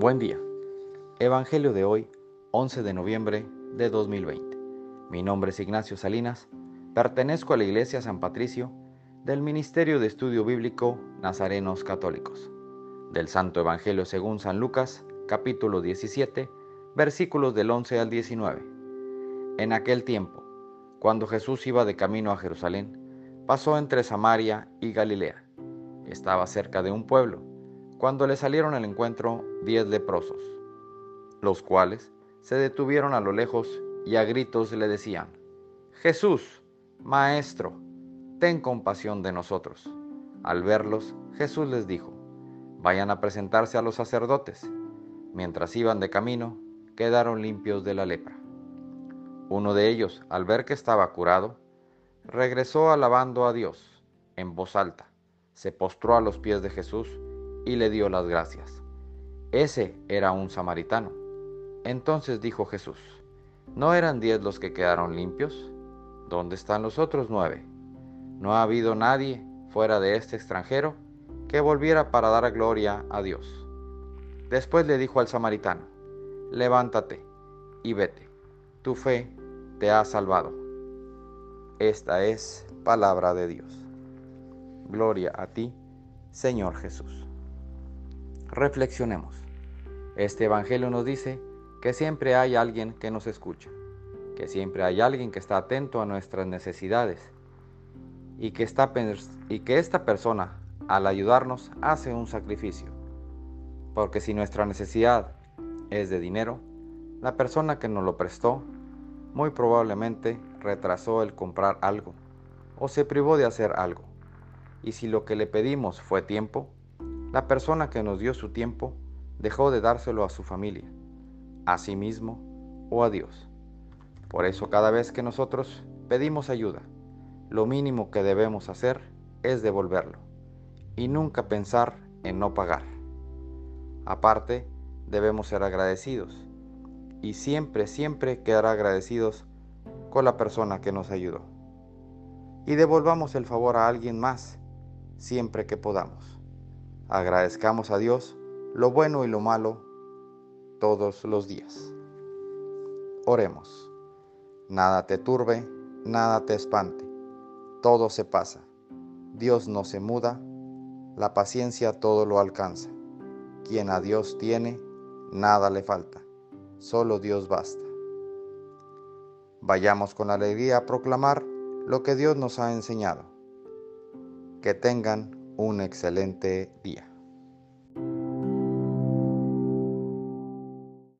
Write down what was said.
Buen día. Evangelio de hoy, 11 de noviembre de 2020. Mi nombre es Ignacio Salinas. Pertenezco a la Iglesia San Patricio del Ministerio de Estudio Bíblico Nazarenos Católicos. Del Santo Evangelio según San Lucas, capítulo 17, versículos del 11 al 19. En aquel tiempo, cuando Jesús iba de camino a Jerusalén, pasó entre Samaria y Galilea. Estaba cerca de un pueblo cuando le salieron al encuentro diez leprosos, los cuales se detuvieron a lo lejos y a gritos le decían, Jesús, Maestro, ten compasión de nosotros. Al verlos, Jesús les dijo, vayan a presentarse a los sacerdotes. Mientras iban de camino, quedaron limpios de la lepra. Uno de ellos, al ver que estaba curado, regresó alabando a Dios en voz alta, se postró a los pies de Jesús y le dio las gracias. Ese era un samaritano. Entonces dijo Jesús, ¿no eran diez los que quedaron limpios? ¿Dónde están los otros nueve? No ha habido nadie fuera de este extranjero que volviera para dar gloria a Dios. Después le dijo al samaritano, levántate y vete, tu fe te ha salvado. Esta es palabra de Dios. Gloria a ti, Señor Jesús. Reflexionemos. Este Evangelio nos dice que siempre hay alguien que nos escucha, que siempre hay alguien que está atento a nuestras necesidades y que, y que esta persona, al ayudarnos, hace un sacrificio. Porque si nuestra necesidad es de dinero, la persona que nos lo prestó muy probablemente retrasó el comprar algo o se privó de hacer algo. Y si lo que le pedimos fue tiempo, la persona que nos dio su tiempo dejó de dárselo a su familia, a sí mismo o a Dios. Por eso cada vez que nosotros pedimos ayuda, lo mínimo que debemos hacer es devolverlo y nunca pensar en no pagar. Aparte, debemos ser agradecidos y siempre, siempre quedar agradecidos con la persona que nos ayudó. Y devolvamos el favor a alguien más siempre que podamos. Agradezcamos a Dios lo bueno y lo malo todos los días. Oremos. Nada te turbe, nada te espante. Todo se pasa. Dios no se muda. La paciencia todo lo alcanza. Quien a Dios tiene, nada le falta. Solo Dios basta. Vayamos con alegría a proclamar lo que Dios nos ha enseñado. Que tengan un excelente día.